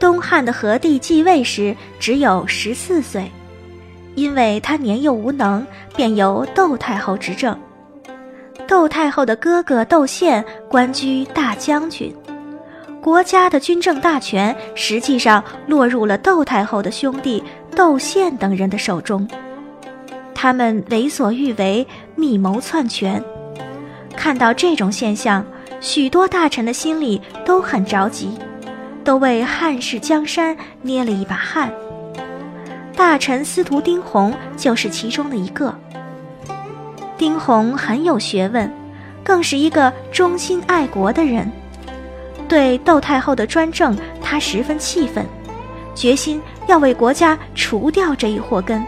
东汉的和帝继位时只有十四岁。因为他年幼无能，便由窦太后执政。窦太后的哥哥窦宪官居大将军，国家的军政大权实际上落入了窦太后的兄弟窦宪等人的手中。他们为所欲为，密谋篡权。看到这种现象，许多大臣的心里都很着急，都为汉室江山捏了一把汗。大臣司徒丁弘就是其中的一个。丁弘很有学问，更是一个忠心爱国的人。对窦太后的专政，他十分气愤，决心要为国家除掉这一祸根。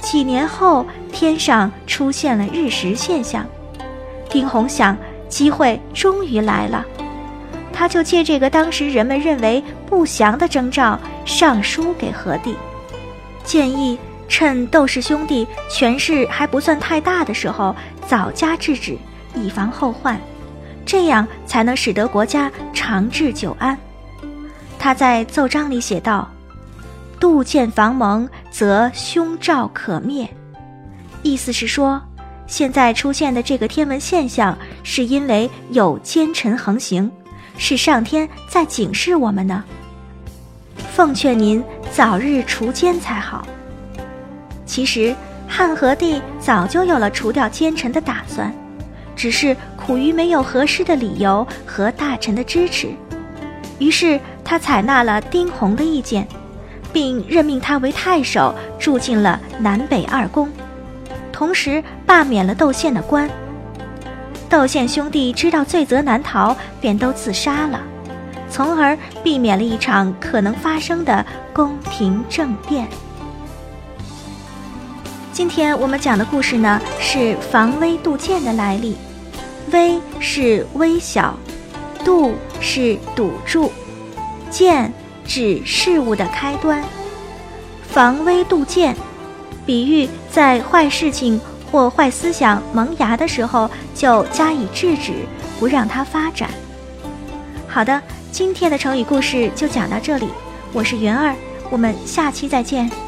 几年后，天上出现了日食现象，丁弘想，机会终于来了。他就借这个当时人们认为不祥的征兆，上书给何帝，建议趁窦氏兄弟权势还不算太大的时候，早加制止，以防后患，这样才能使得国家长治久安。他在奏章里写道：“杜建防蒙，则凶兆可灭。”意思是说，现在出现的这个天文现象，是因为有奸臣横行。是上天在警示我们呢。奉劝您早日除奸才好。其实汉和帝早就有了除掉奸臣的打算，只是苦于没有合适的理由和大臣的支持，于是他采纳了丁弘的意见，并任命他为太守，住进了南北二宫，同时罢免了窦宪的官。窦宪兄弟知道罪责难逃，便都自杀了，从而避免了一场可能发生的宫廷政变。今天我们讲的故事呢，是防微杜渐的来历。微是微小，杜是堵住，渐指事物的开端。防微杜渐，比喻在坏事情。或坏思想萌芽的时候，就加以制止，不让它发展。好的，今天的成语故事就讲到这里，我是云儿，我们下期再见。